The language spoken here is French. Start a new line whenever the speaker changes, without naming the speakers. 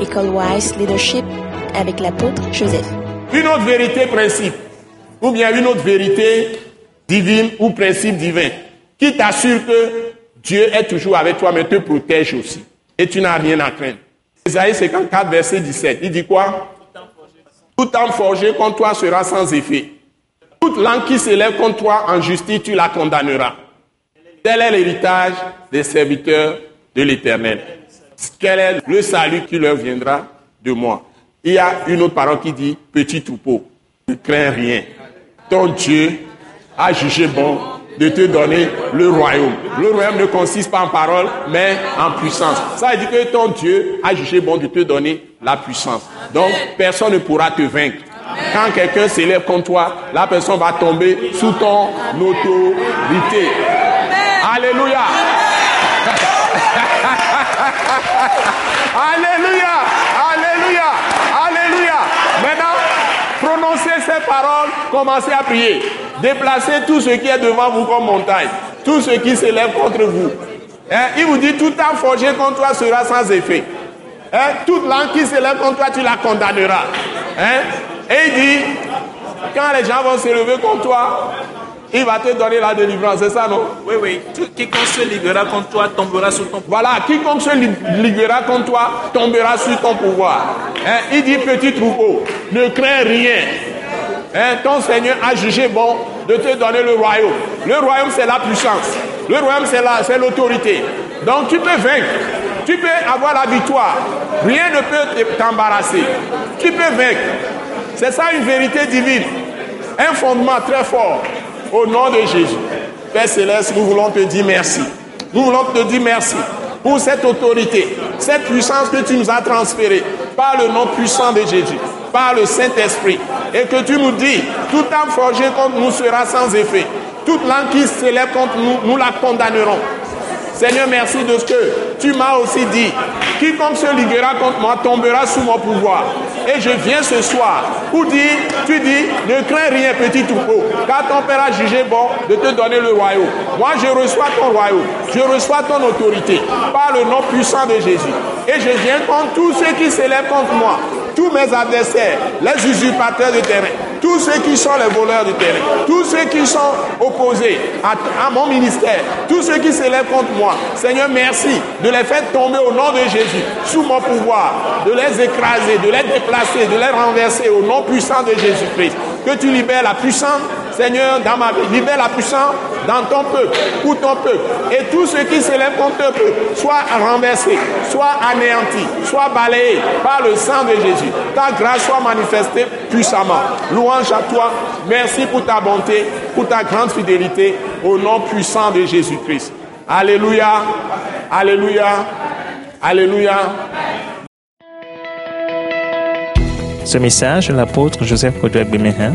École Wise Leadership avec l'apôtre Joseph.
Une autre vérité principe, ou bien une autre vérité divine ou principe divin, qui t'assure que Dieu est toujours avec toi, mais te protège aussi. Et tu n'as rien à craindre. Isaïe 54, verset 17, il dit quoi? Tout âme forgé contre toi sera sans effet. Toute langue qui s'élève contre toi en justice, tu la condamneras. Tel est l'héritage des serviteurs de l'Éternel. Quel est le salut qui leur viendra de moi? Il y a une autre parole qui dit, petit troupeau, ne crains rien. Ton Dieu a jugé bon de te donner le royaume. Le royaume ne consiste pas en parole, mais en puissance. Ça veut dire que ton Dieu a jugé bon de te donner la puissance. Donc, personne ne pourra te vaincre. Quand quelqu'un s'élève contre toi, la personne va tomber sous ton autorité. Alléluia. Alléluia. Alléluia. Alléluia. Maintenant, prononcez ces paroles, commencez à prier. Déplacez tout ce qui est devant vous comme montagne. Tout ce qui s'élève contre vous. Hein, Il vous dit, tout temps forgé contre toi sera sans effet. Hein, Toute langue qui s'élève contre toi, tu la condamneras. Hein? Et il dit, quand les gens vont se lever contre toi, il va te donner la délivrance, c'est ça, non?
Oui, oui. Tout, quiconque se liguera contre toi tombera sous ton pouvoir.
Voilà, quiconque se li- liguera contre toi tombera sur ton pouvoir. Hein, Il dit, petit troupeau, ne crains rien. Hein, ton Seigneur a jugé bon de te donner le royaume. Le royaume, c'est la puissance. Le royaume, c'est la- c'est l'autorité. Donc, tu peux vaincre. Tu peux avoir la victoire. Rien ne peut te- t'embarrasser. Tu peux vaincre. C'est ça une vérité divine. Un fondement très fort. Au nom de Jésus. Père Céleste, nous voulons te dire merci. Nous voulons te dire merci pour cette autorité, cette puissance que tu nous as transférée par le nom puissant de Jésus, par le Saint-Esprit. Et que tu nous dis, tout âme forgé contre nous sera sans effet. Toute langue qui s'élève contre nous, nous la condamnerons. Seigneur, merci de ce que tu m'as aussi dit. Quiconque se liguera contre moi tombera sous mon pouvoir. Et je viens ce soir pour dire, tu dis, ne crains rien, petit troupeau, car ton Père a jugé bon de te donner le royaume. Moi, je reçois ton royaume, je reçois ton autorité par le nom puissant de Jésus. Et je viens contre tous ceux qui s'élèvent contre moi, tous mes adversaires, les usurpateurs de terrain, tous ceux qui sont les voleurs de terrain, tous ceux qui sont opposés à, à mon ministère, tous ceux qui s'élèvent contre moi. Seigneur, merci de les faire tomber au nom de Jésus, sous mon pouvoir, de les écraser, de les déplacer, de les renverser au nom puissant de Jésus-Christ. Que tu libères la puissance, Seigneur, dans ma vie. Libère la puissance dans ton peuple, pour ton peuple. Et tous ceux qui s'élèvent contre ton peuple, soient renversés, soient anéantis, soient balayés par le sang de Jésus. Ta grâce soit manifestée puissamment. Louange à toi. Merci pour ta bonté, pour ta grande fidélité, au nom puissant de Jésus-Christ. Alléluia. Alléluia. Alléluia.
Ce message l'apôtre Joseph Kodouak Bemehin